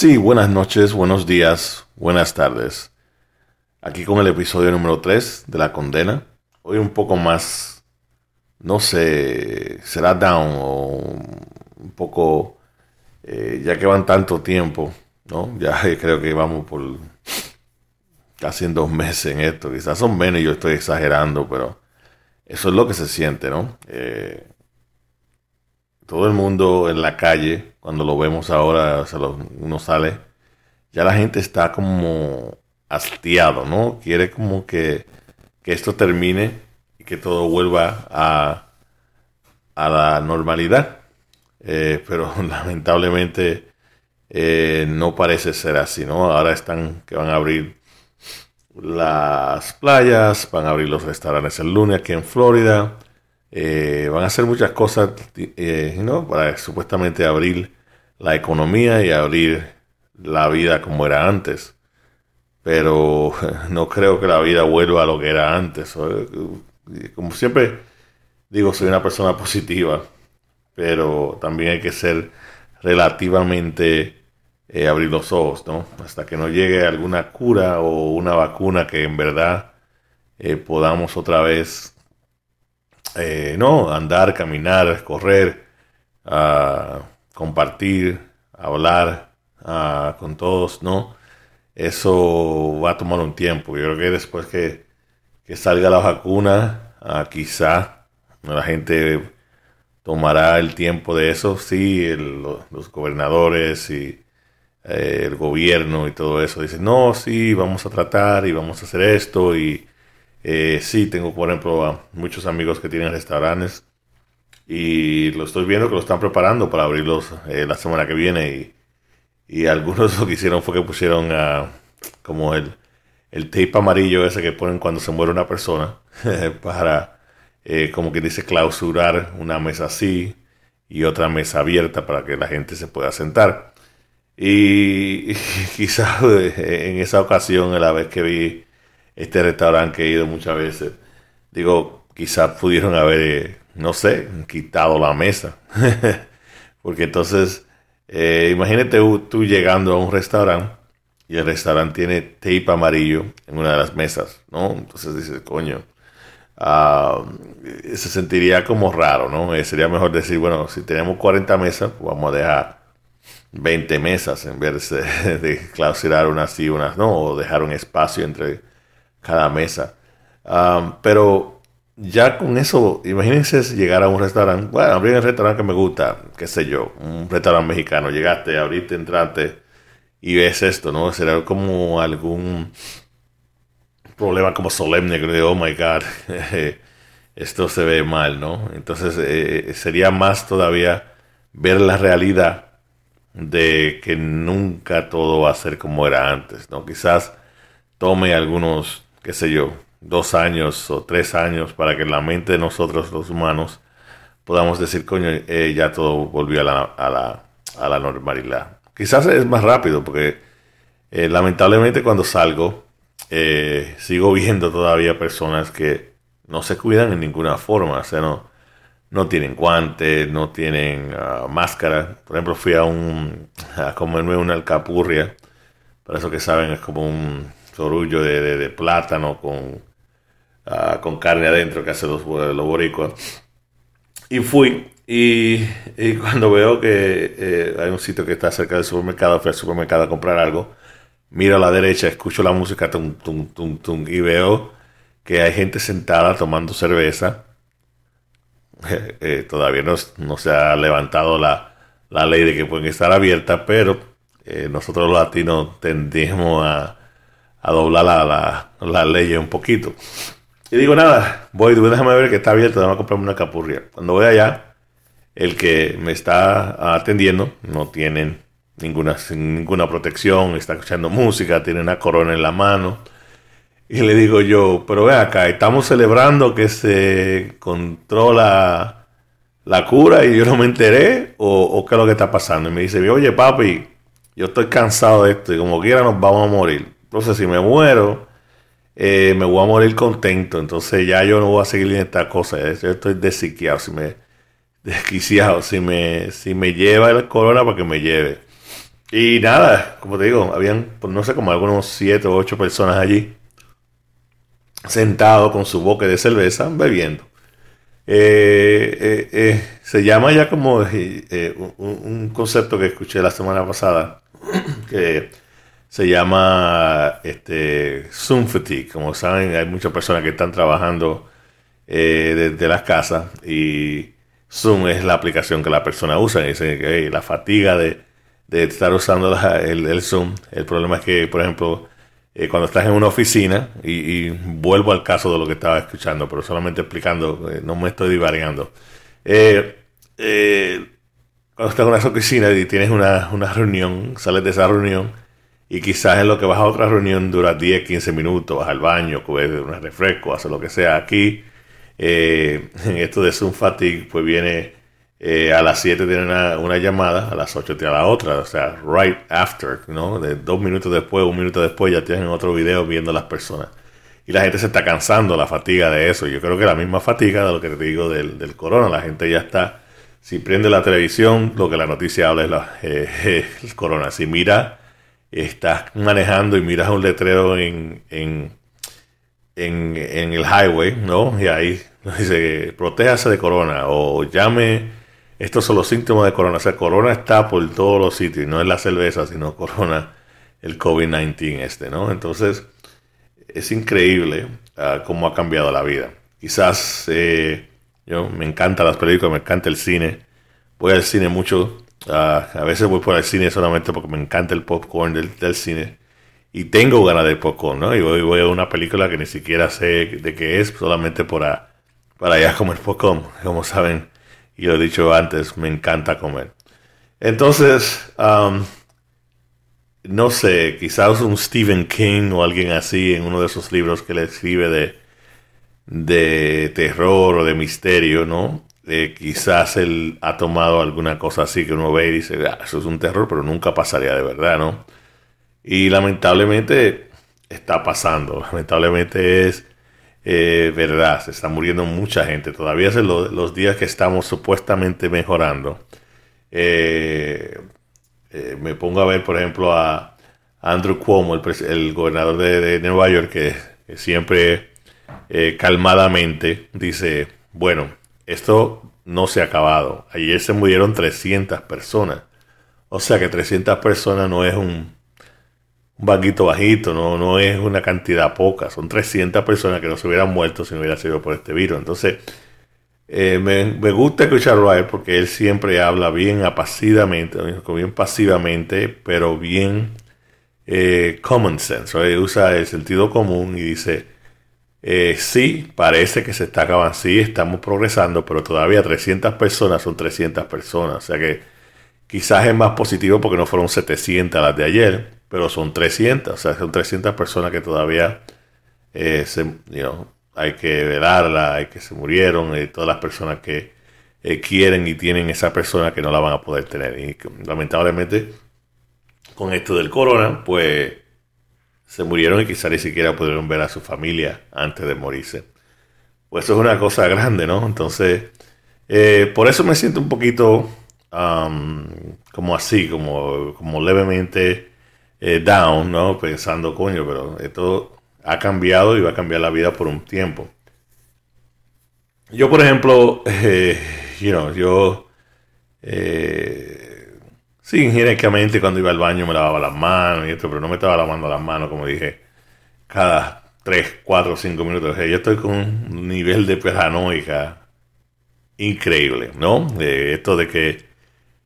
Sí, buenas noches, buenos días, buenas tardes. Aquí con el episodio número 3 de La Condena. Hoy un poco más, no sé, será down o un poco, eh, ya que van tanto tiempo, ¿no? Ya creo que vamos por casi en dos meses en esto. Quizás son menos y yo estoy exagerando, pero eso es lo que se siente, ¿no? Eh, todo el mundo en la calle, cuando lo vemos ahora, uno sale, ya la gente está como hastiado, ¿no? Quiere como que, esto termine y que todo vuelva a, a la normalidad. Eh, pero lamentablemente eh, no parece ser así, ¿no? Ahora están que van a abrir las playas, van a abrir los restaurantes el lunes aquí en Florida. Eh, van a hacer muchas cosas ¿no? para supuestamente abrir la economía y abrir la vida como era antes. Pero no creo que la vida vuelva a lo que era antes. Como siempre digo, soy una persona positiva, pero también hay que ser relativamente eh, abrir los ojos, ¿no? Hasta que no llegue alguna cura o una vacuna que en verdad podamos otra vez eh, no, andar, caminar, correr, compartir, hablar con todos, ¿no? Eso va a tomar un tiempo. Yo creo que después que, salga la vacuna, quizá la gente tomará el tiempo de eso. Sí, los gobernadores y eh, el gobierno y todo eso dicen, no, sí, vamos a tratar y vamos a hacer esto y eh, sí, tengo, por ejemplo, muchos amigos que tienen restaurantes y lo estoy viendo que lo están preparando para abrirlos eh, la semana que viene y, algunos lo que hicieron fue que pusieron como el, el tape amarillo ese que ponen cuando se muere una persona para, eh, como que dice, clausurar una mesa así y otra mesa abierta para que la gente se pueda sentar. Y, y quizás en esa ocasión, a la vez que vi este restaurante que he ido muchas veces, digo, quizás pudieron haber, eh, no sé, quitado la mesa. Porque entonces, eh, imagínate tú llegando a un restaurante y el restaurante tiene tape amarillo en una de las mesas, ¿no? Entonces dices, coño, ah, se sentiría como raro, ¿no? Eh, sería mejor decir, bueno, si tenemos 40 mesas, pues vamos a dejar 20 mesas en vez de, de clausurar unas y unas no, o dejar un espacio entre cada mesa. pero ya con eso, imagínense llegar a un restaurante, bueno, abrir un restaurante que me gusta, qué sé yo, un restaurante mexicano, llegaste, abriste, entraste y ves esto, ¿no? Será como algún problema como solemne, de, oh my God, esto se ve mal, ¿no? Entonces eh, sería más todavía ver la realidad de que nunca todo va a ser como era antes, ¿no? Quizás tome algunos qué sé yo, dos años o tres años para que la mente de nosotros los humanos podamos decir, coño, eh, ya todo volvió a la, a, la, a la, normalidad. Quizás es más rápido porque eh, lamentablemente cuando salgo eh, sigo viendo todavía personas que no se cuidan en ninguna forma, o sea, no, no tienen guantes, no tienen ah, máscara. Por ejemplo, fui a un a comerme una alcapurria, para eso que saben es como un sorullo de, plátano con, ah, con carne adentro que hace los, los boricuas. Y fui, y, cuando veo que eh, hay un sitio que está cerca del supermercado, fui al supermercado a comprar algo, miro a la derecha, escucho la música, tum, tum, tum, tum, y veo que hay gente sentada tomando cerveza. Eh, todavía no, no, se ha levantado la, la, ley de que pueden estar abiertas, pero eh, nosotros los latinos tendemos a, a doblar la, la, ley un poquito. Y digo, nada, voy, déjame ver que está abierto, déjame comprarme una capurria. Cuando voy allá, el que me está atendiendo no tiene ninguna, ninguna protección, está escuchando música, tiene una corona en la mano. Y le digo yo, pero ve acá, estamos celebrando que se controla la cura y yo no me enteré, o, o qué es lo que está pasando. Y me dice, oye papi, yo estoy cansado de esto y como quiera nos vamos a morir. Entonces, si me muero, eh, me voy a morir contento. Entonces, ya yo no voy a seguir en esta cosa. Yo estoy desquiciado, si me, desquiciado. Si me, si me lleva el corona, para que me lleve. y nada, como te digo, habían, pues, no sé, como algunos siete o ocho personas allí, sentados con su boque de cerveza, bebiendo. Eh, eh, se llama ya como un, un, concepto que escuché la semana pasada, que se llama este, Zoom fatigue. Como saben, hay muchas personas que están trabajando desde las casas y Zoom es la aplicación que la persona usa. Y dice que la fatiga de, estar usando el, Zoom. El problema es que, por ejemplo, eh, cuando estás en una oficina, y, vuelvo al caso de lo que estaba escuchando, pero solamente explicando, eh, no me estoy divariando. Eh, cuando estás en una oficina y tienes una, una, reunión, sales de esa reunión y quizás en lo que vas a otra reunión dura 10, 15 minutos, vas al baño, coges un refresco, haces lo que sea. Aquí eh, esto de Zoom Fatigue, pues viene eh, a las 7 tiene una, llamada, a las 8 tiene la otra, o sea, right after, ¿no? De dos minutos después, un minuto después ya tienen otro video viendo a las personas. Y la gente se está cansando, la fatiga de eso. Yo creo que la misma fatiga de lo que te digo del, del corona, la gente ya está, si prende la televisión, lo que la noticia habla es la, eh, el corona. Si mira, estás manejando y miras un letrero en, en en, el highway, ¿no? Y ahí dice, protéjase de corona o llame, estos son los síntomas de corona. O sea, corona está por todos los sitios, no es la cerveza, sino corona, el COVID-19 este, ¿no? Entonces, es increíble uh, cómo ha cambiado la vida. Quizás eh, yo me encanta las películas, me encanta el cine, voy al cine mucho, uh, a veces voy por el cine solamente porque me encanta el popcorn del, del cine y tengo ganas de popcorn, ¿no? Y voy, voy, a una película que ni siquiera sé de qué es, solamente para, para ya comer popcorn. Como saben, y lo he dicho antes, me encanta comer. Entonces, um, no sé, quizás un Stephen King o alguien así en uno de esos libros que le escribe de, de terror o de misterio, ¿no? Quizás él ha tomado alguna cosa así que uno ve y dice, ah, eso es un terror, pero nunca pasaría de verdad, ¿no? Y lamentablemente está pasando, lamentablemente es eh, verdad, se está muriendo mucha gente. Todavía es los días que estamos supuestamente mejorando. Eh, eh, me pongo a ver, por ejemplo, a Andrew Cuomo, el, gobernador de, Nueva York, que, siempre calmadamente dice, bueno, esto no se ha acabado. Ayer se murieron 300 personas. O sea que 300 personas no es un, banquito bajito, no, no es una cantidad poca, son 300 personas que no se hubieran muerto si no hubiera sido por este virus. Entonces, eh, me, me, gusta escucharlo a él porque él siempre habla bien apacidamente, bien pasivamente, pero bien eh, common sense. usa el sentido común y dice, eh, sí, parece que se está acabando, sí, estamos progresando, pero todavía 300 personas son 300 personas. O sea que quizás es más positivo porque no fueron 700 las de ayer pero son 300, o sea, son 300 personas que todavía eh, se, hay que velarla, hay que se murieron, y todas las personas que eh, quieren y tienen esa persona que no la van a poder tener. Y lamentablemente, con esto del corona, pues se murieron y quizás ni siquiera pudieron ver a su familia antes de morirse. Pues eso es una cosa grande, ¿no? Entonces, eh, por eso me siento un poquito como así, como, como levemente eh, down, ¿no? Pensando, coño, pero esto ha cambiado y va a cambiar la vida por un tiempo. Yo, por ejemplo, eh, you know, yo, eh, sí, higiénicamente cuando iba al baño me lavaba las manos y esto, pero no me estaba lavando las manos, como dije, cada 3, 4, 5 minutos. yo estoy con un nivel de paranoica increíble, ¿no? esto de que,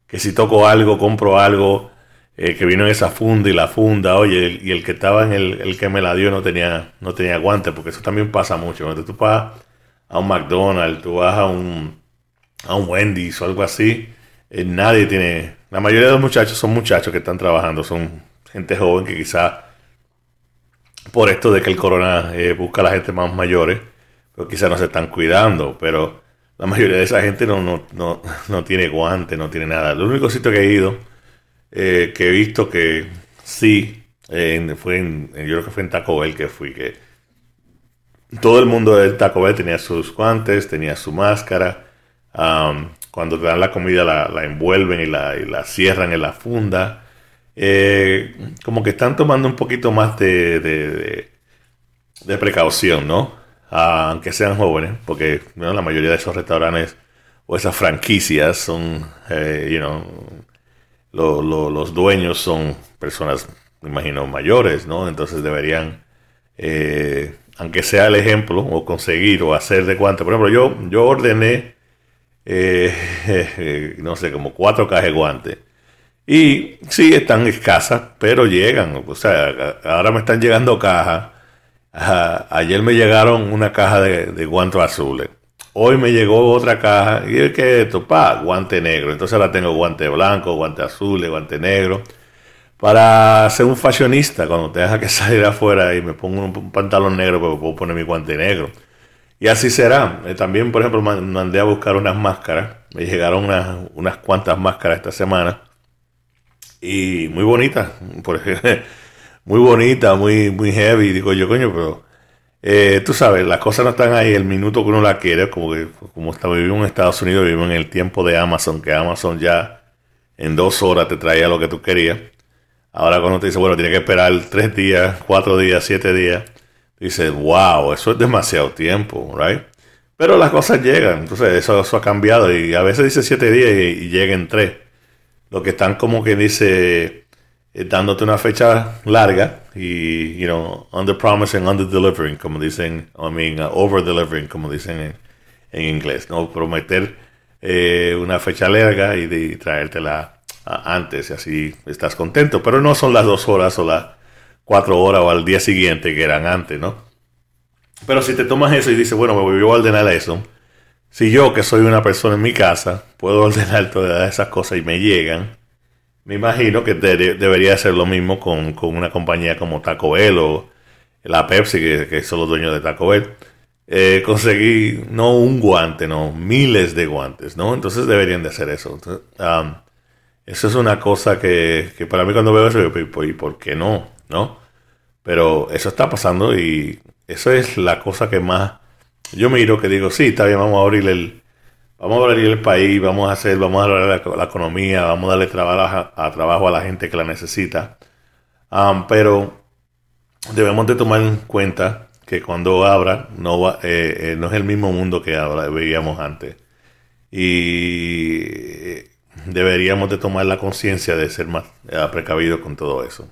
que si toco algo, compro algo, eh, que vino en esa funda y la funda, oye, y el que estaba en el, el que me la dio no tenía, no tenía guantes, porque eso también pasa mucho. Cuando tú vas a un McDonald's, tú vas a un, a un Wendy's o algo así, eh, nadie tiene, la mayoría de los muchachos son muchachos que están trabajando, son gente joven que quizá por esto de que el corona eh, busca a la gente más mayores, pero quizás no se están cuidando, pero la mayoría de esa gente no, no, no, no tiene guantes, no tiene nada. El único sitio que he ido eh, que he visto que sí, fue en, yo creo que fue en Taco Bell que fui, que todo el mundo del Taco Bell tenía sus guantes, tenía su máscara. Cuando te dan la comida la, envuelven y la, cierran en la funda. eh, como que están tomando un poquito más de, de, precaución, ¿no? Aunque sean jóvenes, porque la mayoría de esos restaurantes o esas franquicias son, eh, you know, los dueños son personas, me imagino, mayores, ¿no? Entonces deberían, eh, aunque sea el ejemplo, o conseguir o hacer de cuánto. Por ejemplo, yo, yo ordené, eh, no sé, como cuatro cajas de guantes. Y sí, están escasas, pero llegan. O sea, ahora me están llegando cajas. ayer me llegaron una caja de, de guantes azules. Hoy me llegó otra caja y es que esto, pa, guante negro. Entonces ahora tengo guante blanco, guante azul, guante negro. Para ser un fashionista, cuando tenga que salir afuera y me pongo un, pantalón negro, pues puedo poner mi guante negro. Y así será. Eh, también, por ejemplo, mandé a buscar unas máscaras. Me llegaron unas, unas cuantas máscaras esta semana. Y muy bonitas. muy bonita, muy, muy heavy. Digo yo, coño, pero eh, tú sabes, las cosas no están ahí el minuto que uno la quiere, como que como está, vivimos en Estados Unidos, vivimos en el tiempo de Amazon, que Amazon ya en dos horas te traía lo que tú querías. Ahora cuando te dice, bueno, tiene que esperar tres días, cuatro días, siete días, dices, wow, eso es demasiado tiempo, right? Pero las cosas llegan, entonces eso, ha cambiado y a veces dice siete días y, y llega en tres. Lo que están como que dice eh, dándote una fecha larga y, you know, under promising, under delivering, como dicen, I mean, uh, over delivering, como dicen en, inglés, ¿no? Prometer eh, una fecha larga y, traértela antes y así estás contento. Pero no son las dos horas o las cuatro horas o al día siguiente que eran antes, ¿no? Pero si te tomas eso y dices, bueno, me voy a ordenar eso, si yo que soy una persona en mi casa puedo ordenar todas esas cosas y me llegan, me imagino que debería ser lo mismo con, una compañía como Taco Bell o la Pepsi, que, son los dueños de Taco Bell. Eh, conseguí no un guante, no, miles de guantes, ¿no? Entonces deberían de hacer eso. eso es una cosa que, para mí cuando veo eso, yo, ¿y por qué no? ¿No? Pero eso está pasando y eso es la cosa que más yo miro, que digo, sí, está bien, vamos a abrir el, vamos a abrir el país, vamos a hacer, vamos a abrir la, economía, vamos a darle trabajo a, trabajo a la gente que la necesita. pero debemos de tomar en cuenta que cuando abra no, va, eh, eh, no es el mismo mundo que ahora veíamos antes. Y deberíamos de tomar la conciencia de ser más eh, precavidos con todo eso.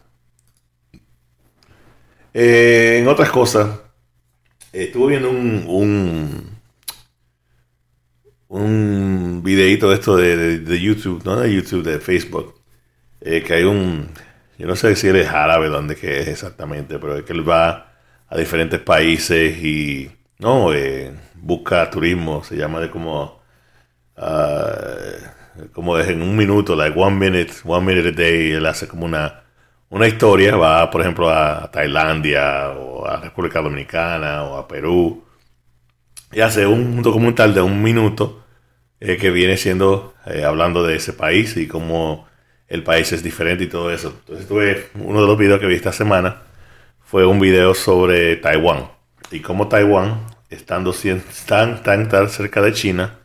En otras cosas, estuve viendo un un videito de esto de, YouTube, no de YouTube, de Facebook, eh, que hay un, yo no sé si él es árabe, dónde que es exactamente, pero es que él va a diferentes países y, no, eh, busca turismo, se llama de como, uh, como en un minuto, like one minute, one minute a day, él hace como una, una historia, va por ejemplo a Tailandia o a República Dominicana o a Perú y hace un documental de un minuto eh, que viene siendo eh, hablando de ese país y cómo el país es diferente y todo eso. Entonces tuve uno de los videos que vi esta semana fue un video sobre Taiwán y cómo Taiwán, estando tan, tan, tan cerca de China,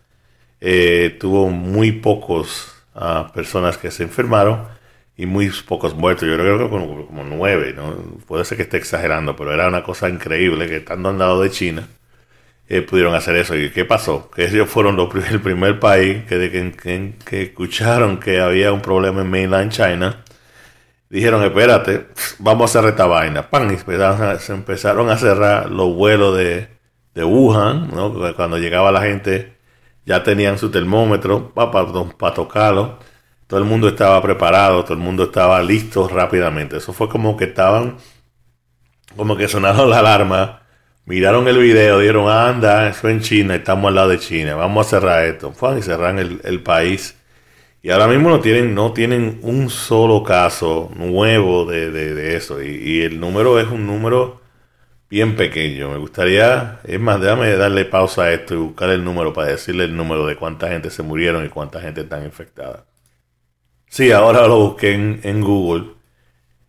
eh, tuvo muy pocos uh, personas que se enfermaron y muy pocos muertos. Yo creo que como, nueve, ¿no? Puede ser que esté exagerando, pero era una cosa increíble que estando al lado de China, eh, pudieron hacer eso. ¿Y qué pasó? Que ellos fueron los, el primer país que, que, escucharon que había un problema en mainland China. Dijeron, espérate, vamos a hacer esta vaina. Pan, y se empezaron a cerrar los vuelos de, de Wuhan, ¿no? Cuando llegaba la gente ya tenían su termómetro para, para tocarlo. Todo el mundo estaba preparado, todo el mundo estaba listo rápidamente. Eso fue como que estaban, como que sonaron la alarma miraron el video, dieron, anda, eso en China, estamos al lado de China, vamos a cerrar esto. Fue y cerran el, país. Y ahora mismo no tienen, no tienen un solo caso nuevo de, eso. Y, el número es un número bien pequeño. Me gustaría, es más, déjame darle pausa a esto y buscar el número para decirle el número de cuánta gente se murieron y cuánta gente está infectada. Sí, ahora lo busqué en, Google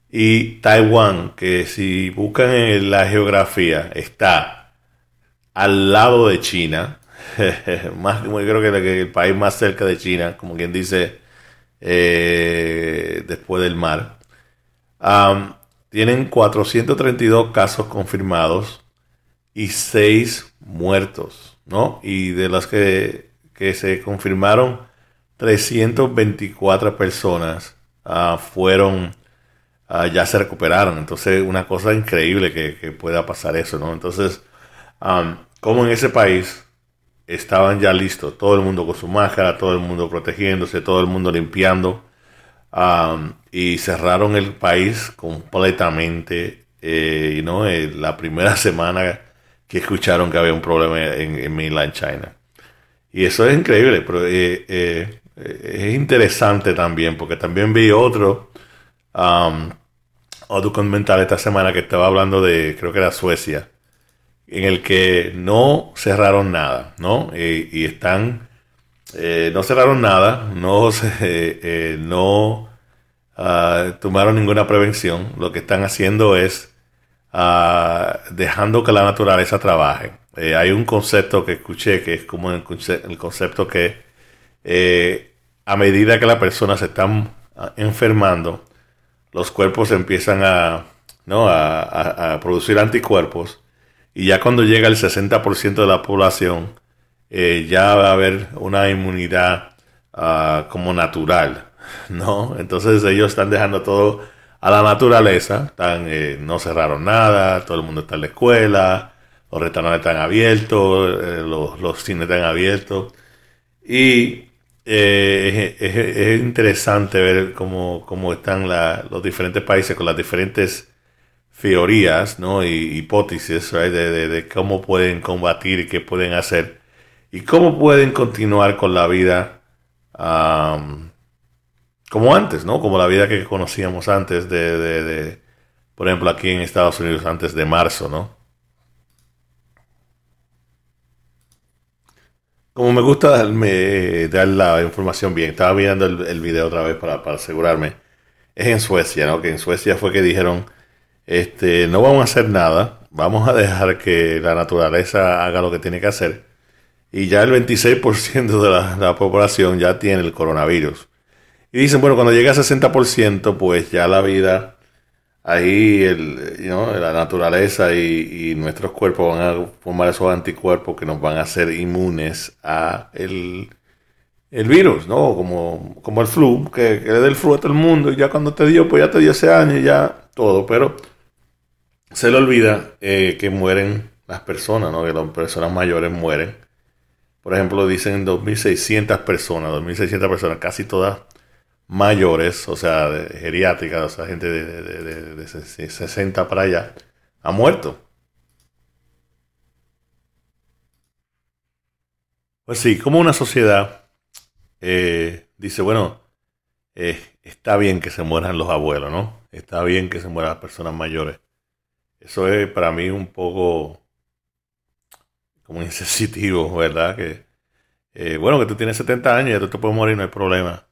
y Taiwán, que si buscan en la geografía, está al lado de China, más, creo que el país más cerca de China, como quien dice, eh, después del mar. tienen 432 casos confirmados y 6 muertos, ¿no? Y de las que, que se confirmaron, 324 personas ah, fueron, ah, ya se recuperaron. Entonces, una cosa increíble que, pueda pasar eso, ¿no? Entonces, como en ese país estaban ya listos, todo el mundo con su máscara, todo el mundo protegiéndose, todo el mundo limpiando, y cerraron el país completamente, eh, ¿no? Eh, la primera semana que escucharon que había un problema en, en mainland China. Y eso es increíble, pero eh, es interesante también, porque también vi otro, um, otro documental esta semana que estaba hablando de, creo que era Suecia, en el que no cerraron nada, ¿no? y están, eh, no cerraron nada, no, eh, no uh, tomaron ninguna prevención, lo que están haciendo es uh, dejando que la naturaleza trabaje. Eh, hay un concepto que escuché que es como el, concepto que a medida que las personas se están ah, enfermando, los cuerpos empiezan a, ¿no? a producir anticuerpos y ya cuando llega el 60% de la población, eh, ya va a haber una inmunidad ah, como natural, ¿no? Entonces ellos están dejando todo a la naturaleza, están, eh, no cerraron nada, todo el mundo está en la escuela, los restaurantes están abiertos, eh, los, cines están abiertos. Y es, interesante ver cómo, cómo están los diferentes países con las diferentes teorías ¿no? y hipótesis de, cómo pueden combatir qué pueden hacer y cómo pueden continuar con la vida como antes, ¿no? Como la vida que conocíamos antes de, de, por ejemplo, aquí en Estados Unidos antes de marzo, ¿no? Como me gusta darme, dar la información bien, estaba el, el video otra vez para, para asegurarme. Es en Suecia, ¿no? Que en Suecia fue que dijeron este, no vamos a hacer nada, vamos a dejar que la naturaleza haga lo que tiene que hacer. Y ya el 26% de la, población ya tiene el coronavirus. Y dicen, bueno, cuando llegue a 60%, pues ya la vida, ahí el, la naturaleza y, nuestros cuerpos van a formar esos anticuerpos que nos van a hacer inmunes a el, virus, ¿no? Como, como el flu, que, que le da el flu a todo el mundo y ya cuando te dio, pues ya te dio ese año y ya todo. Pero se le olvida eh, que mueren las personas, ¿no? que las personas mayores mueren. Por ejemplo, dicen 2.600 personas, 2.600 personas, casi todas mayores, o sea, geriátricas, o sea, gente de, 60 para allá, ha muerto. Pues sí, como una sociedad eh, dice, bueno, eh, está bien que se mueran los abuelos, ¿no? Está bien que se mueran las personas mayores. Eso es para mí un poco como insensitivo, ¿verdad? Que, eh, bueno, que tú tienes 70 años y tú te puedes morir, no hay problema.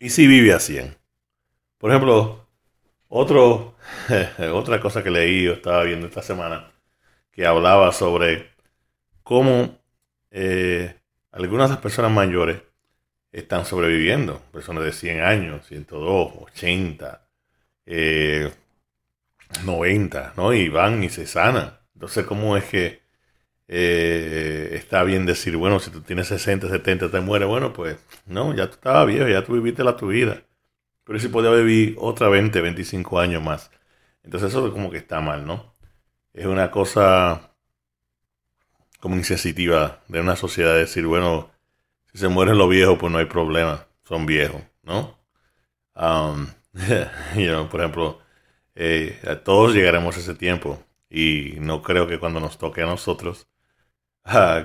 ¿Y si vive a 100? Por ejemplo, otro, otra cosa que leí o estaba viendo esta semana, que hablaba sobre cómo eh, algunas de las personas mayores están sobreviviendo, personas de 100 años, 102, 80, eh, 90, ¿no? Y van y se sanan. Entonces, ¿cómo es que eh, está bien decir, bueno, si tú tienes 60, 70, te mueres? Bueno, pues no, ya tú estabas viejo, ya tú viviste la tu vida. Pero si podía vivir otra 20, 25 años más. Entonces eso como que está mal, ¿no? Es una cosa como insensitiva de una sociedad decir, bueno, si se mueren los viejos, pues no hay problema, son viejos, ¿no? Um, por ejemplo, eh, todos llegaremos a ese tiempo y no creo que cuando nos toque a nosotros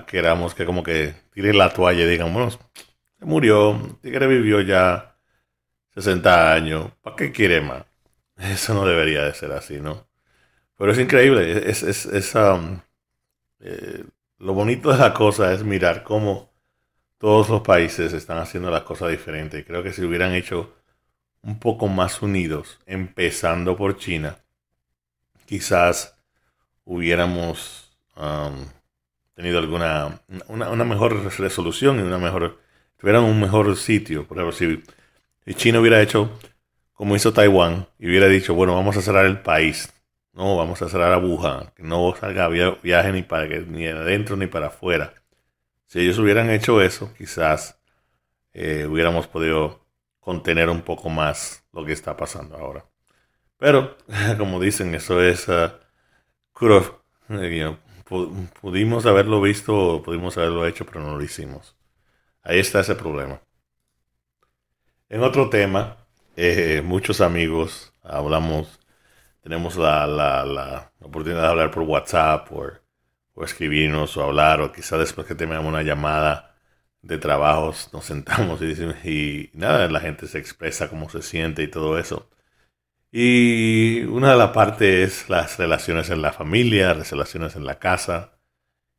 queramos que como que tiren la toalla y digan, bueno, se murió, Tigre vivió ya 60 años, ¿para qué quiere más? Eso no debería de ser así, ¿no? Pero es increíble, es, es, um, eh, lo bonito de la cosa es mirar cómo todos los países están haciendo las cosas diferentes. Y creo que si hubieran hecho un poco más unidos, empezando por China, quizás hubiéramos um, tenido alguna una, mejor resolución y una mejor tuvieran un mejor sitio. Por ejemplo, si, China hubiera hecho como hizo Taiwán y hubiera dicho, bueno, vamos a cerrar el país, no, vamos a cerrar a Wuhan, que no salga viaje ni para ni adentro ni para afuera. Si ellos hubieran hecho eso, quizás eh, hubiéramos podido contener un poco más lo que está pasando ahora. Pero, como dicen, eso es uh, pudimos haberlo visto, pudimos haberlo hecho, pero no lo hicimos. Ahí está ese problema. En otro tema, eh, muchos amigos hablamos, tenemos la, la, oportunidad de hablar por WhatsApp o, o escribirnos o hablar, o quizá después que tengamos una llamada de trabajos nos sentamos y, y nada, la gente se expresa cómo se siente y todo eso. Y una de las partes es las relaciones en la familia, las relaciones en la casa.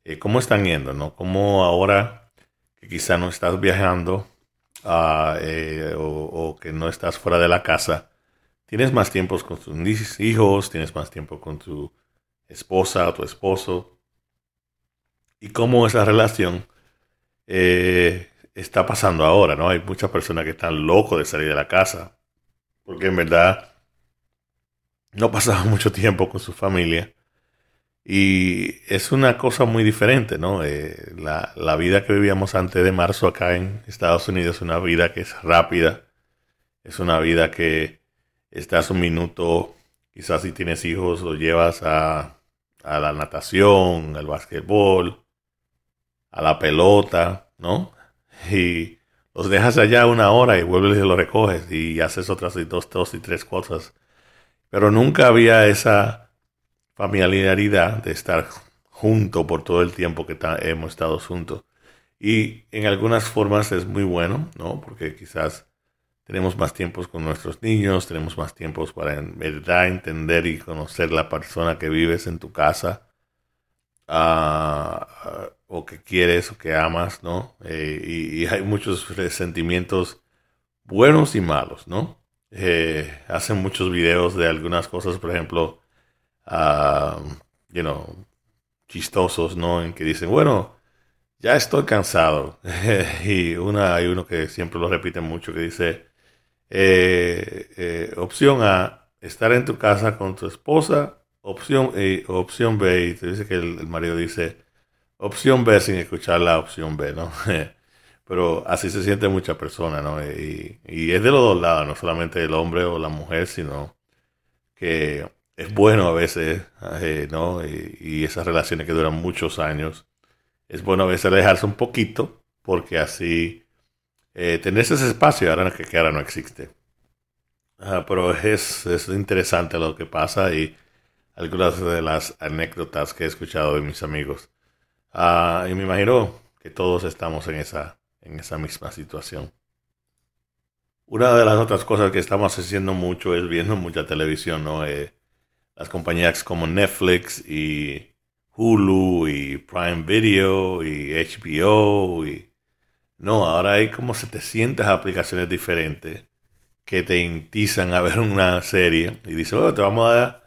Eh, ¿Cómo están yendo? ¿no? ¿Cómo ahora que quizá no estás viajando ah, eh, o, que no estás fuera de la casa, tienes más tiempo con tus hijos, tienes más tiempo con tu esposa o tu esposo? ¿Y cómo esa relación eh, está pasando ahora? ¿no? Hay muchas personas que están locos de salir de la casa porque en verdad no pasaba mucho tiempo con su familia. Y es una cosa muy diferente, ¿no? Eh, la, vida que vivíamos antes de marzo acá en Estados Unidos es una vida que es rápida, es una vida que estás un minuto, quizás si tienes hijos, lo llevas a, a la natación, al básquetbol, a la pelota, ¿no? Y los dejas allá una hora y vuelves y los recoges y haces otras dos, dos y tres cosas pero nunca había esa familiaridad de estar junto por todo el tiempo que hemos estado juntos. Y en algunas formas es muy bueno, ¿no? Porque quizás tenemos más tiempos con nuestros niños, tenemos más tiempos para en verdad entender y conocer la persona que vives en tu casa, ah, o que quieres o que amas, ¿no? Eh, y, y, hay muchos sentimientos buenos y malos, ¿no? Eh, hacen muchos videos de algunas cosas, por ejemplo, uh, you know, chistosos, ¿no? En que dicen, bueno, ya estoy cansado. y una, hay uno que siempre lo repite mucho que dice, eh, eh, opción A, estar en tu casa con tu esposa, opción, eh, opción B, y te dice que el, el marido dice, opción B sin escuchar la opción B, ¿no? pero así se siente mucha persona, ¿no? Y, es de los dos lados, no solamente el hombre o la mujer, sino que es bueno a veces, eh, ¿no? Y, esas relaciones que duran muchos años, es bueno a veces alejarse un poquito, porque así eh, tener ese espacio ahora que, que ahora no existe. pero es, es interesante lo que pasa y algunas de las anécdotas que he escuchado de mis amigos. Ah, y me imagino que todos estamos en esa en esa misma situación. Una de las otras cosas que estamos haciendo mucho es viendo mucha televisión, ¿no? Eh, las compañías como Netflix y Hulu y Prime Video y HBO y... No, ahora hay como 700 aplicaciones diferentes que te intizan a ver una serie y dicen, oh, te vamos a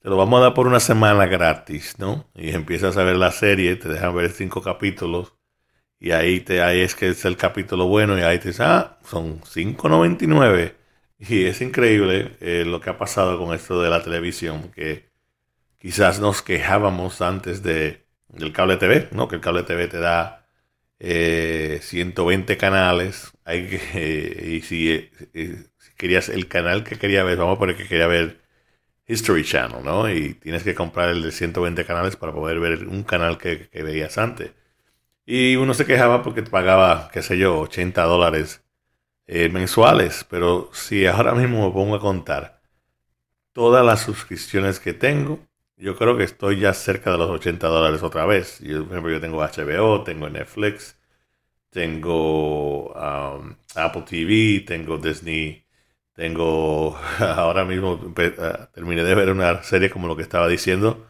te lo vamos a dar por una semana gratis, ¿no? Y empiezas a ver la serie, te dejan ver cinco capítulos y ahí, te, ahí es que es el capítulo bueno y ahí te dice, ah, son 5.99. Y es increíble eh, lo que ha pasado con esto de la televisión, que quizás nos quejábamos antes de, del cable TV, ¿no? Que el cable TV te da eh, 120 canales. Hay que, y si, eh, si, querías el canal que quería ver, vamos a poner que quería ver History Channel, ¿no? Y tienes que comprar el de 120 canales para poder ver un canal que, que veías antes. Y uno se quejaba porque pagaba, qué sé yo, 80 dólares eh, mensuales. Pero si ahora mismo me pongo a contar todas las suscripciones que tengo, yo creo que estoy ya cerca de los 80 dólares otra vez. Yo, por ejemplo, yo tengo HBO, tengo Netflix, tengo um, Apple TV, tengo Disney, tengo ahora mismo ah, terminé de ver una serie como lo que estaba diciendo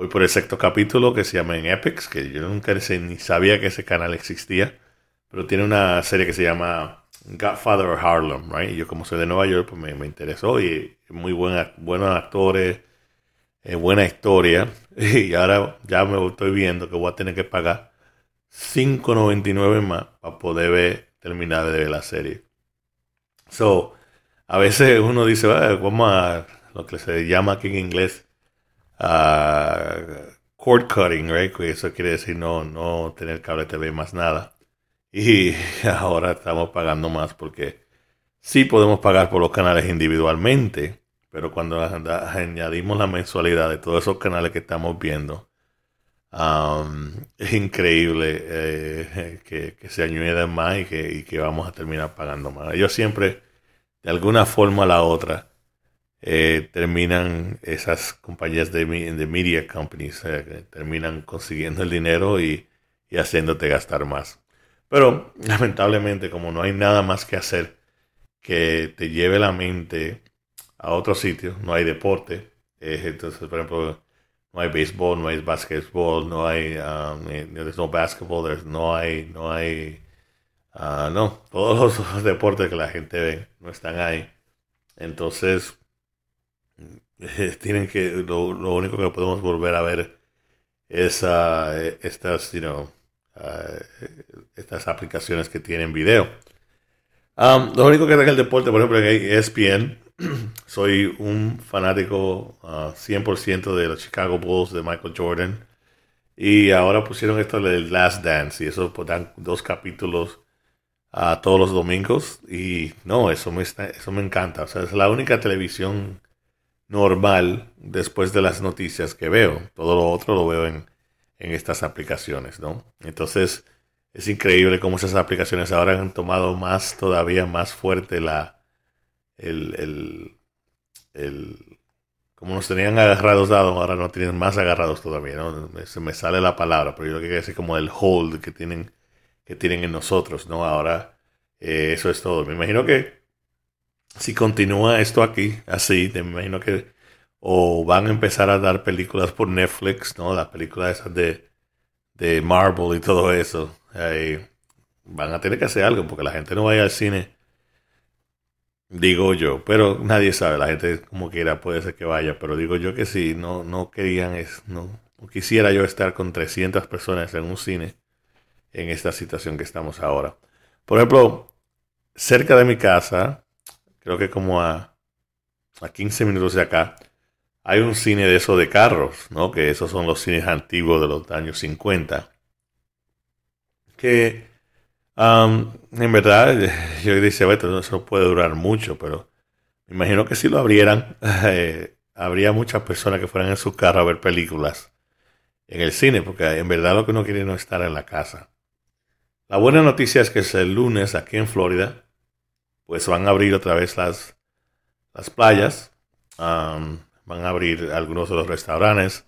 Voy por el sexto capítulo que se llama en Epics, que yo nunca ni sabía que ese canal existía, pero tiene una serie que se llama Godfather of Harlem, right? Y yo como soy de Nueva York, pues me, interesó y muy buena, buenos actores, eh, buena historia. Y ahora ya me estoy viendo que voy a tener que pagar 5.99 más para poder ver terminar de ver la serie. So, a veces uno dice, vamos a lo que se llama aquí en inglés uh, cord cutting, right? Eso quiere decir no, no tener cable TV más nada. Y ahora estamos pagando más porque sí podemos pagar por los canales individualmente, pero cuando añadimos la mensualidad de todos esos canales que estamos viendo, um, es increíble eh, que, se añaden más y que, y que vamos a terminar pagando más. Yo siempre, de alguna forma o la otra, eh, terminan esas compañías de, de media companies, eh, terminan consiguiendo el dinero y, y, haciéndote gastar más. Pero lamentablemente, como no hay nada más que hacer que te lleve la mente a otro sitio, no hay deporte, eh, entonces, por ejemplo, no hay béisbol, no hay básquetbol, no hay, um, there's no basketball, no hay, no hay, uh, no, todos los deportes que la gente ve no están ahí. Entonces, tienen que, lo, único que podemos volver a ver es estas, you know, estas aplicaciones que tienen video. Um, lo único que tenga el deporte, por ejemplo, en ESPN, soy un fanático 100% uh, de los Chicago Bulls de Michael Jordan. Y ahora pusieron esto del Last Dance y eso pues, dan dos capítulos a uh, todos los domingos. Y no, eso me, eso me encanta. O sea, es la única televisión normal después de las noticias que veo. Todo lo otro lo veo en, estas aplicaciones, ¿no? Entonces, es increíble cómo esas aplicaciones ahora han tomado más, todavía más fuerte la, el, el, el como nos tenían agarrados dados, ahora no tienen más agarrados todavía, ¿no? Se me sale la palabra, pero yo creo que es como el hold que tienen, que tienen en nosotros, ¿no? Ahora, eh, eso es todo. Me imagino que si continúa esto aquí, así, me imagino que o van a empezar a dar películas por Netflix, ¿no? Las películas esas de, de Marvel y todo eso. van a tener que hacer algo porque la gente no vaya al cine. Digo yo, pero nadie sabe, la gente como quiera puede ser que vaya, pero digo yo que sí, no, no querían, es, no, no quisiera yo estar con 300 personas en un cine en esta situación que estamos ahora. Por ejemplo, cerca de mi casa, creo que como a, a 15 minutos de acá, hay un cine de eso de carros, ¿no? Que esos son los cines antiguos de los años 50. Que en verdad, yo dice, bueno, eso puede durar mucho, pero me imagino que si lo abrieran, eh, habría muchas personas que fueran en su carro a ver películas en el cine, porque en verdad lo que uno quiere no es estar en la casa. La buena noticia es que es el lunes aquí en Florida pues van a abrir otra vez las, las playas, van a abrir algunos de los restaurantes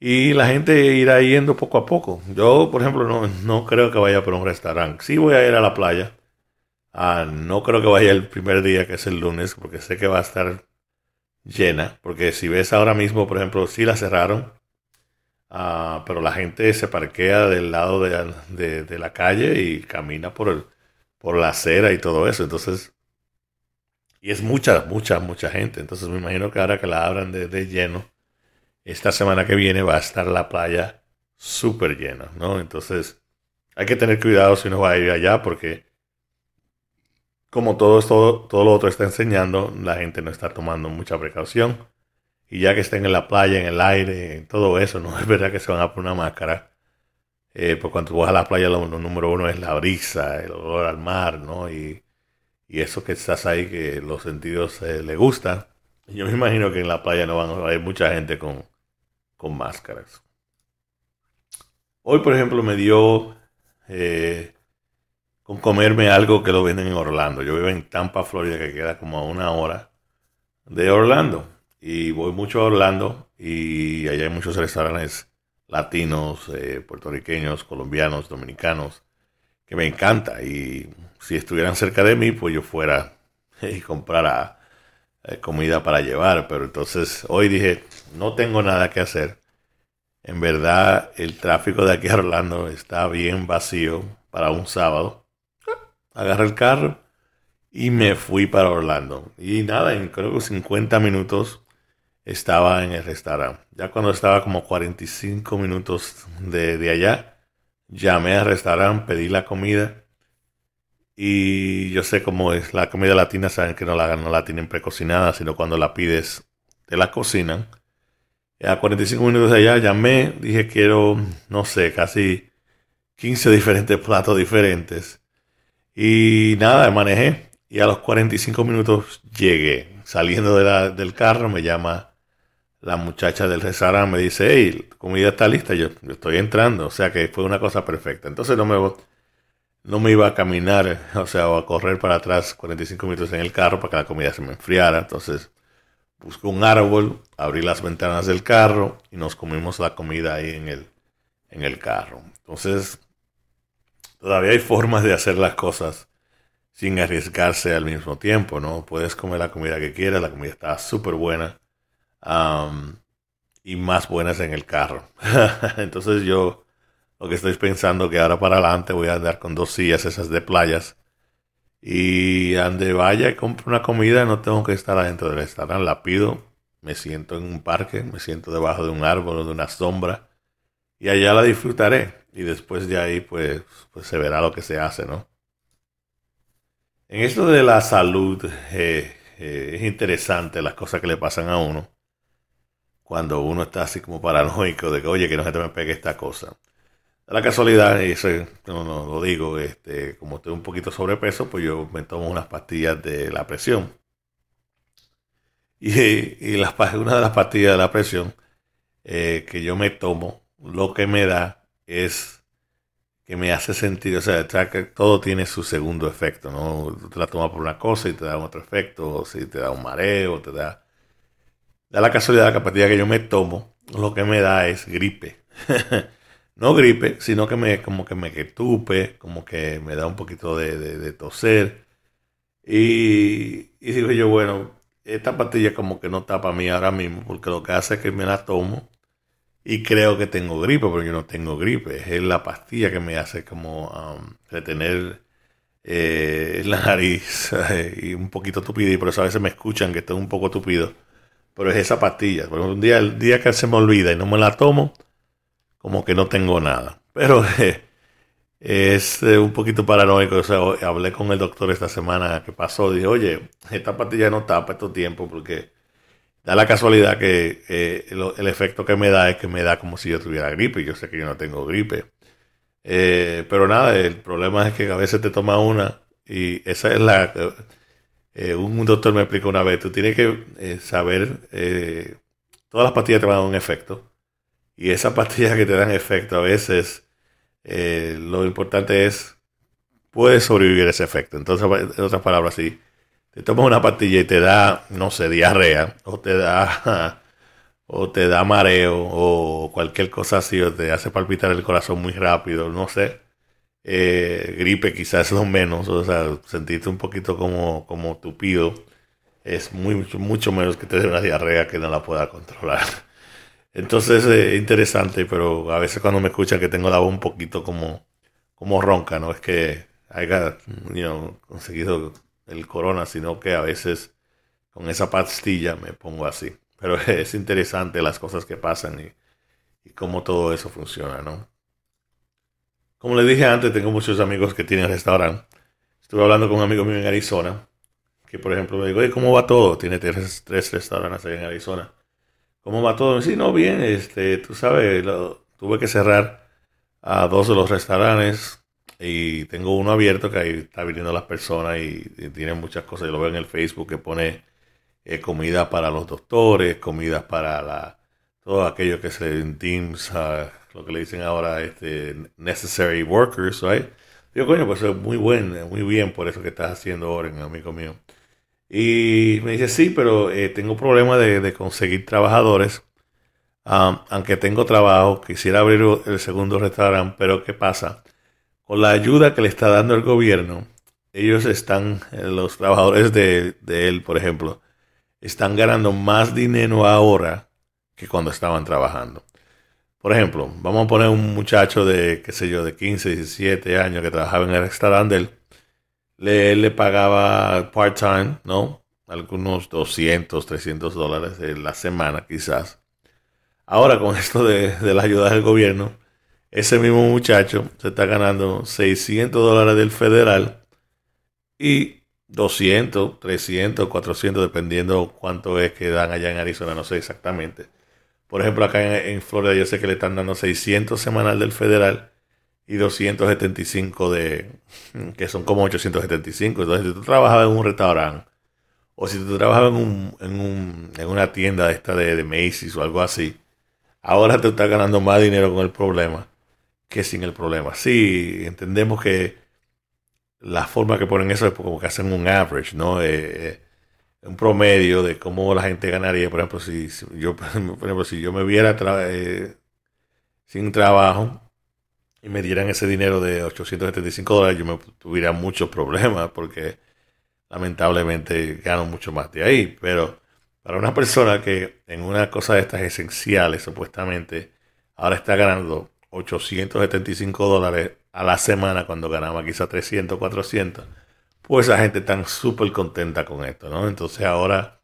y la gente irá yendo poco a poco. Yo, por ejemplo, no, no creo que vaya por un restaurante. Sí voy a ir a la playa. Ah, no creo que vaya el primer día, que es el lunes, porque sé que va a estar llena. Porque si ves ahora mismo, por ejemplo, sí la cerraron, ah, pero la gente se parquea del lado de, de la calle y camina por el, por la acera y todo eso. Entonces, y es mucha, mucha, mucha gente. Entonces me imagino que ahora que la abran de, lleno, esta semana que viene va a estar la playa súper llena, ¿no? Entonces, hay que tener cuidado si uno va a ir allá porque como todo, todo, todo lo otro está enseñando, la gente no está tomando mucha precaución. Y ya que estén en la playa, en el aire, en todo eso, no es verdad que se van a poner una máscara eh, pues cuando vas a la playa, lo, número uno es la brisa, el olor al mar, ¿no? Y, eso que estás ahí, que los sentidos eh, le gustan. Yo me imagino que en la playa no van a haber mucha gente con, máscaras. Hoy, por ejemplo, me dio eh, con comerme algo que lo venden en Orlando. Yo vivo en Tampa, Florida, que queda como a una hora de Orlando. Y voy mucho a Orlando y allá hay muchos restaurantes latinos, eh, puertorriqueños, colombianos, dominicanos, que me encanta. Y si estuvieran cerca de mí, pues yo fuera y comprara eh, comida para llevar. Pero entonces hoy dije, no tengo nada que hacer. En verdad, el tráfico de aquí a Orlando está bien vacío para un sábado. Agarré el carro y me fui para Orlando. Y nada, en creo que 50 minutos estaba en el restaurante. Ya cuando estaba como 45 minutos de, allá, llamé al restaurante, pedí la comida y yo sé cómo es la comida latina, saben que no la, no la tienen precocinada, sino cuando la pides, te la cocinan. A 45 minutos de allá llamé, dije quiero, no sé, casi 15 diferentes platos diferentes. Y nada, manejé. Y a los 45 minutos llegué. Saliendo del carro me llama la muchacha del restaurante, me dice, hey, comida está lista, yo, yo estoy entrando. O sea que fue una cosa perfecta. Entonces no me no me iba a caminar, o sea, o a correr para atrás 45 minutos en el carro para que la comida se me enfriara. Entonces busqué un árbol, abrí las ventanas del carro y nos comimos la comida ahí en el, en el carro. Entonces, todavía hay formas de hacer las cosas sin arriesgarse al mismo tiempo, ¿no? Puedes comer la comida que quieras, la comida está súper buena y más buenas en el carro. Entonces yo lo que estoy pensando que ahora para adelante voy a andar con dos sillas esas de playas. Y ande vaya y compre una comida, no tengo que estar adentro del restaurante, la pido, me siento en un parque, me siento debajo de un árbol o de una sombra y allá la disfrutaré. Y después de ahí pues, pues se verá lo que se hace, ¿no? En esto de la salud eh, eh, es interesante las cosas que le pasan a uno cuando uno está así como paranoico de que, oye, que no se te me pegue esta cosa la casualidad, y eso no, lo digo, este, como estoy un poquito sobrepeso, pues yo me tomo unas pastillas de la presión. Y, y las, una de las pastillas de la presión eh, que yo me tomo, lo que me da es que me hace sentir, o sea, que todo tiene su segundo efecto, ¿no? Tú te la tomas por una cosa y te da otro efecto, o si te da un mareo, te da... Da la casualidad que la pastilla que yo me tomo, lo que me da es gripe. no gripe, sino que me, como que me tupe, como que me da un poquito de, toser. Y, digo yo, bueno, esta pastilla como que no está para mí ahora mismo, porque lo que hace es que me la tomo y creo que tengo gripe, pero yo no tengo gripe. Es la pastilla que me hace como um, retener eh, la nariz y un poquito tupido, y por eso a veces me escuchan que estoy un poco tupido. Pero es esa pastilla. Por un día, el día que se me olvida y no me la tomo, como que no tengo nada. Pero es eh, un poquito paranoico. O sea, hablé con el doctor esta semana que pasó. Dije, oye, esta pastilla no tapa estos tiempos porque da la casualidad que eh, el, efecto que me da es que me da como si yo tuviera gripe. Yo sé que yo no tengo gripe. Eh, pero nada, el problema es que a veces te toma una y esa es la... un doctor me explicó una vez, tú tienes que saber, todas las pastillas te van a dar un efecto y esa pastilla que te dan efecto a veces, eh, lo importante es, puedes sobrevivir ese efecto. Entonces, en otras palabras, si te tomas una pastilla y te da, no sé, diarrea, o te da, o te da mareo, o cualquier cosa así, o te hace palpitar el corazón muy rápido, no sé, eh, gripe quizás lo menos, o sea, sentirte un poquito como, como tupido, es muy, mucho menos que te dé una diarrea que no la pueda controlar. Entonces es eh, interesante, pero a veces cuando me escuchan que tengo la voz un poquito como, como ronca, no es que haya conseguido el corona, sino que a veces con esa pastilla me pongo así. Pero es interesante las cosas que pasan y cómo todo eso funciona, ¿no? Como les dije antes, tengo muchos amigos que tienen restaurante. Estuve hablando con un amigo mío en Arizona, que por ejemplo me digo, ¿cómo va todo? Tiene tres, tres restaurantes ahí en Arizona. ¿Cómo va todo? Sí, no, bien, este, tú sabes, tuve que cerrar a dos de los restaurantes y tengo uno abierto que ahí está viniendo las personas y, tiene muchas cosas. Yo lo veo en el Facebook que pone eh, comida para los doctores, comida para la, todo aquello que se en Teams, lo que le dicen ahora, este, necessary workers, right? Digo, coño, pues es muy bueno, muy bien por eso que estás haciendo ahora, amigo mío. Y me dice, sí, pero eh, tengo problemas de, conseguir trabajadores. aunque tengo trabajo, quisiera abrir el segundo restaurante, pero ¿qué pasa? Con la ayuda que le está dando el gobierno, ellos están, eh, los trabajadores de él, por ejemplo, están ganando más dinero ahora que cuando estaban trabajando. Por ejemplo, vamos a poner un muchacho de, qué sé yo, de 15, 17 años que trabajaba en el restaurante él le, le pagaba part-time, ¿no? Algunos 200, 300 dólares en la semana quizás. Ahora con esto de, de la ayuda del gobierno, ese mismo muchacho se está ganando 600 dólares del federal y 200, 300, 400, dependiendo cuánto es que dan allá en Arizona, no sé exactamente. Por ejemplo, acá en, Florida yo sé que le están dando 600 semanal del federal y 275 de, que son como 875. Entonces, si tú trabajabas en un restaurante o si tú trabajabas en, un, en, un, en una tienda esta de, Macy's o algo así, ahora te estás ganando más dinero con el problema que sin el problema. Sí, entendemos que la forma que ponen eso es como que hacen un average, ¿no? Eh, eh, un promedio de cómo la gente ganaría. Por ejemplo, si, yo, por ejemplo, si yo me viera eh, sin trabajo y me dieran ese dinero de 875 dólares, yo me tuviera muchos problemas porque lamentablemente gano mucho más de ahí. Pero para una persona que en una cosa de estas esenciales, supuestamente, ahora está ganando 875 dólares a la semana cuando ganaba quizá 300, 400, pues la gente está súper contenta con esto, ¿no? Entonces ahora,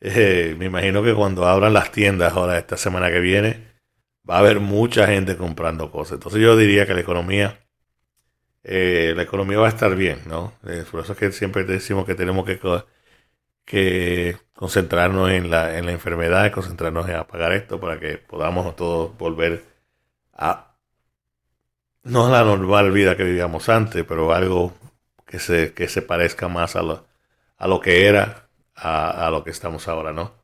eh, me imagino que cuando abran las tiendas ahora esta semana que viene, va a haber mucha gente comprando cosas. Entonces yo diría que la economía, eh, la economía va a estar bien, ¿no? Eh, por eso es que siempre decimos que tenemos que, que concentrarnos en la, en la enfermedad, concentrarnos en apagar esto para que podamos todos volver a no a la normal vida que vivíamos antes, pero algo que se, que se parezca más a lo, a lo que era, a, lo que estamos ahora, ¿no?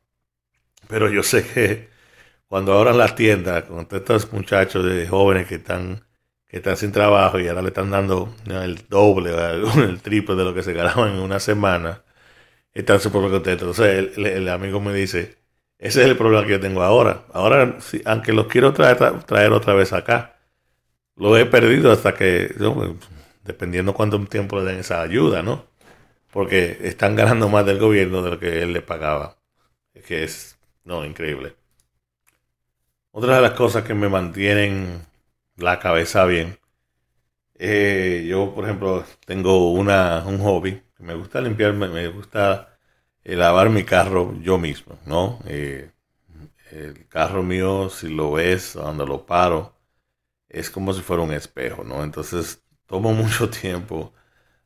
Pero yo sé que cuando ahora las tiendas, con estos muchachos de jóvenes que están, que están sin trabajo y ahora le están dando el doble, el triple de lo que se ganaban en una semana, están súper contentos. Entonces el, el, amigo me dice, ese es el problema que yo tengo ahora. Ahora, aunque los quiero traer, traer otra vez acá, lo he perdido hasta que, dependiendo cuánto tiempo le den esa ayuda, ¿no? Porque están ganando más del gobierno de lo que él le pagaba. Que es, no, increíble. Otra de las cosas que me mantienen la cabeza bien, eh, yo, por ejemplo, tengo una, un hobby. Me gusta limpiarme, me gusta eh, lavar mi carro yo mismo, ¿no? Eh, el carro mío, si lo ves, cuando lo paro, es como si fuera un espejo, ¿no? Entonces tomo mucho tiempo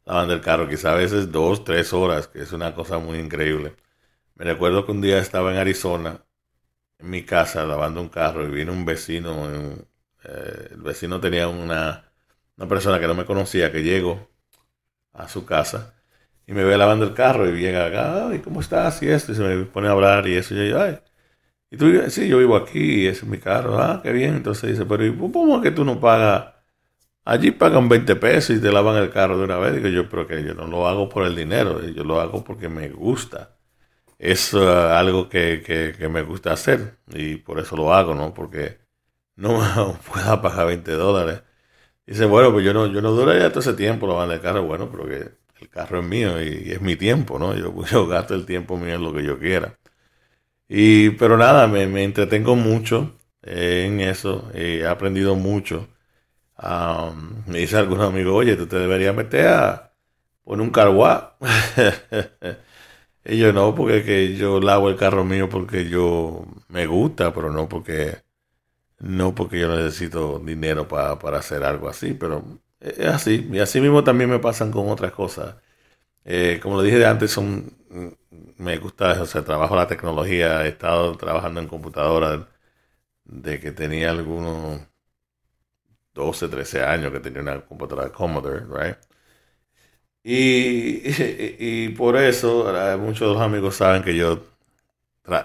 lavando el carro, quizá a veces dos, tres horas, que es una cosa muy increíble. Me recuerdo que un día estaba en Arizona, en mi casa, lavando un carro, y vino un vecino, eh, el vecino tenía una, una persona que no me conocía, que llegó a su casa y me ve lavando el carro y llega acá, ay, ¿cómo estás? Y esto, y se me pone a hablar y eso, y yo, ay, y tú dices, sí, yo vivo aquí y ese es mi carro. Ah, qué bien. Entonces dice, pero ¿cómo es que tú no pagas? Allí pagan 20 pesos y te lavan el carro de una vez. Digo yo, pero que yo no lo hago por el dinero, yo lo hago porque me gusta. Es uh, algo que, que, me gusta hacer y por eso lo hago, ¿no? Porque no puedo pagar 20 dólares. Dice, bueno, pues yo no, yo no duraría todo ese tiempo lavando el carro. Bueno, pero el carro es mío y, es mi tiempo, ¿no? Yo, gasto el tiempo mío en lo que yo quiera. Y, pero nada, me, me entretengo mucho eh, en eso, he aprendido mucho. Me dice algún amigo, oye, tú te deberías meter a poner un carguá. y yo no, porque que yo lavo el carro mío porque yo me gusta, pero no porque no porque yo necesito dinero para, para hacer algo así, pero es así. Y así mismo también me pasan con otras cosas. Eh, como lo dije de antes, son me gusta, o sea, trabajo la tecnología, he estado trabajando en computadora de que tenía algunos 12, 13 años que tenía una computadora Commodore, right? Y, y, por eso muchos de los amigos saben que yo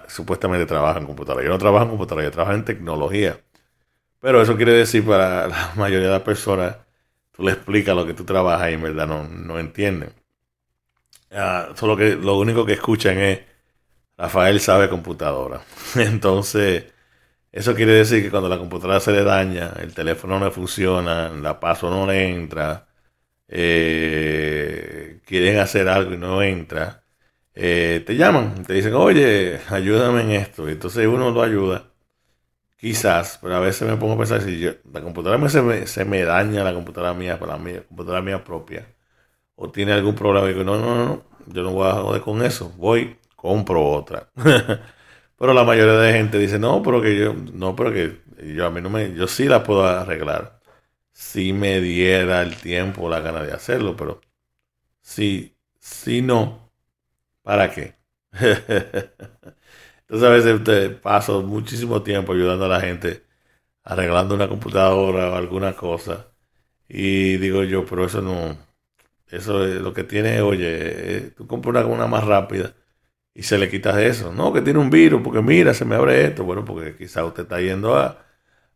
supuestamente trabajo en computadora. Yo no trabajo en computadora, yo trabajo en tecnología. Pero eso quiere decir para la mayoría de las personas, tú le explicas lo que tú trabajas y en verdad no, no entienden. Ah, solo que lo único que escuchan es Rafael sabe computadora. Entonces, eso quiere decir que cuando la computadora se le daña, el teléfono no funciona, la paso no le entra, eh, quieren hacer algo y no entra, eh, te llaman, te dicen, oye, ayúdame en esto. Entonces uno lo ayuda, quizás, pero a veces me pongo a pensar, si la computadora se, me, daña, la computadora mía, la computadora mía propia o tiene algún problema y digo, no, no, no, yo no voy a joder con eso, voy, compro otra. pero la mayoría de gente dice, no, pero que yo, no, pero que yo a mí no me, yo sí la puedo arreglar. Si me diera el tiempo, la gana de hacerlo, pero Si, si no, ¿para qué? Entonces a veces te paso muchísimo tiempo ayudando a la gente, arreglando una computadora o alguna cosa. Y digo yo, pero eso no, eso es lo que tiene, oye, eh, tú compras una más rápida y se le quitas eso. No, que tiene un virus, porque mira, se me abre esto. Bueno, porque quizá usted está yendo a,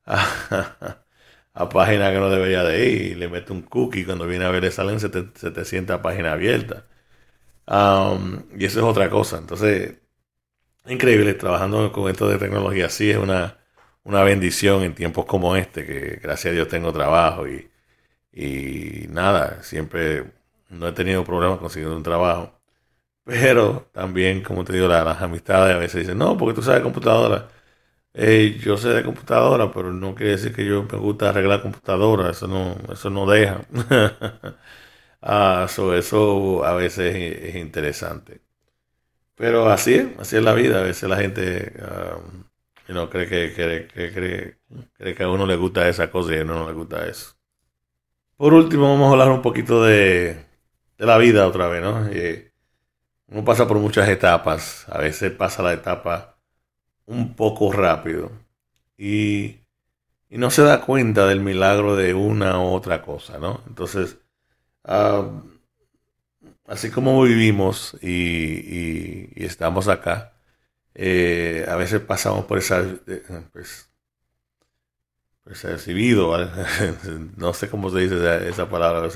a, a página que no debería de ir y le mete un cookie. Cuando viene a ver, le salen 700 páginas abiertas. Um, y eso es otra cosa. Entonces, increíble trabajando con esto de tecnología. Sí, es una, una bendición en tiempos como este, que gracias a Dios tengo trabajo y, y nada, siempre no he tenido problemas consiguiendo un trabajo. Pero también, como te digo, las amistades a veces dicen, no, porque tú sabes computadora. Eh, yo sé de computadora, pero no quiere decir que yo me gusta arreglar computadora. Eso no, eso no deja. ah, eso a veces es, interesante. Pero así es, así es la vida. A veces la gente no cree que, cree, cree, cree que a uno le gusta esa cosa y a uno no le gusta eso. Por último, vamos a hablar un poquito de, de la vida otra vez, ¿no? Uno pasa por muchas etapas. A veces pasa la etapa un poco rápido y, y no se da cuenta del milagro de una u otra cosa, ¿no? Entonces, ah, así como vivimos y, y, estamos acá, eh, a veces pasamos por esa, eh, pues, recibido, no sé cómo se dice esa, palabra,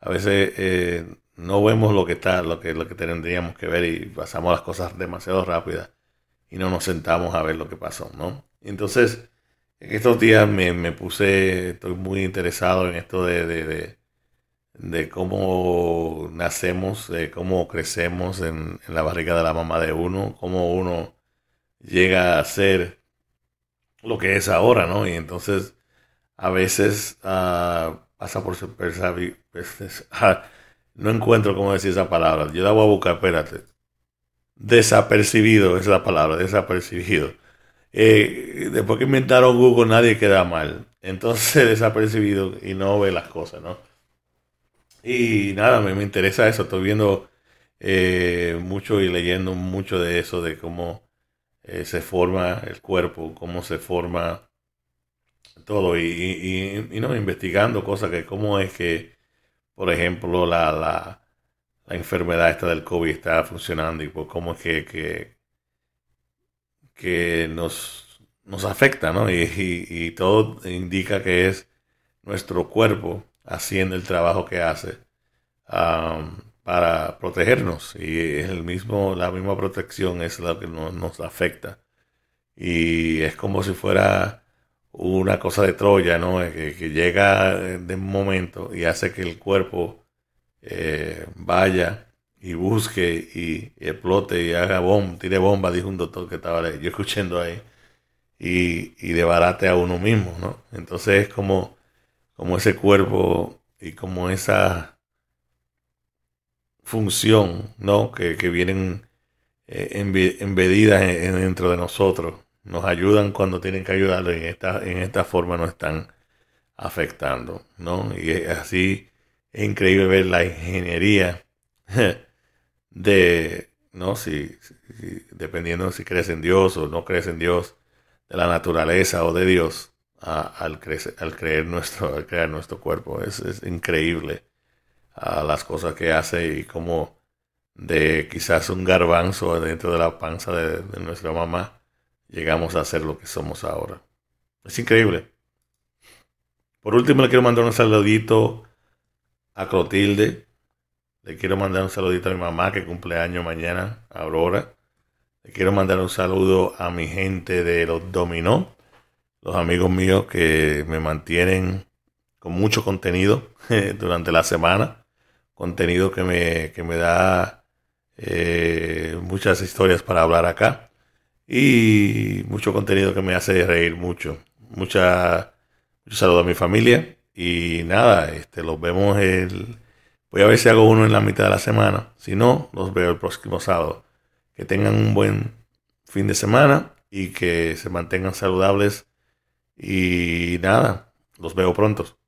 a veces eh, no vemos lo que está, lo que, lo que tendríamos que ver y pasamos las cosas demasiado rápidas y no nos sentamos a ver lo que pasó, ¿no? Entonces, en estos días me, puse, estoy muy interesado en esto de, de, de, cómo nacemos, de cómo crecemos en, la barriga de la mamá de uno, cómo uno llega a ser lo que es ahora, ¿no? Y entonces a veces uh, pasa por su ah, no encuentro cómo decir esa palabra. Yo la voy a buscar, espérate. Desapercibido es la palabra, desapercibido. Eh, después que inventaron Google nadie queda mal. Entonces desapercibido y no ve las cosas, ¿no? Y nada, me, me interesa eso. Estoy viendo eh, mucho y leyendo mucho de eso, de cómo eh, se forma el cuerpo, cómo se forma todo y, y, no investigando cosas que cómo es que, por ejemplo, la, la, la enfermedad esta del COVID está funcionando y por cómo es que, que, nos, nos afecta, ¿no? Y, todo indica que es nuestro cuerpo haciendo el trabajo que hace para protegernos y es el mismo, la misma protección es la que nos, afecta. Y es como si fuera una cosa de Troya, ¿no? Que, llega de un momento y hace que el cuerpo eh, vaya y busque y, explote y haga bomba, tire bomba, dijo un doctor que estaba yo escuchando ahí, y, y debarate a uno mismo, ¿no? Entonces es como, como ese cuerpo y como esa función, ¿no? Que, vienen eh, embedidas dentro de nosotros. Nos ayudan cuando tienen que ayudar y en esta, en esta forma nos están afectando, ¿no? Y así es increíble ver la ingeniería de, ¿no? Si, dependiendo si crees en Dios o no crees en Dios, de la naturaleza o de Dios, al, crecer, al creer nuestro, al crear nuestro cuerpo. Es, increíble a las cosas que hace y como de quizás un garbanzo dentro de la panza de, nuestra mamá llegamos a ser lo que somos ahora. Es increíble. Por último le quiero mandar un saludito a Clotilde. Le quiero mandar un saludito a mi mamá que cumple año mañana, Aurora. Le quiero mandar un saludo a mi gente de los Dominó, los amigos míos que me mantienen con mucho contenido durante la semana contenido que me, que me da eh, muchas historias para hablar acá y mucho contenido que me hace reír mucho. Mucha, mucho saludo a mi familia y nada, este, los vemos el... Voy a ver si hago uno en la mitad de la semana. Si no, los veo el próximo sábado. Que tengan un buen fin de semana y que se mantengan saludables. Y nada, los veo pronto.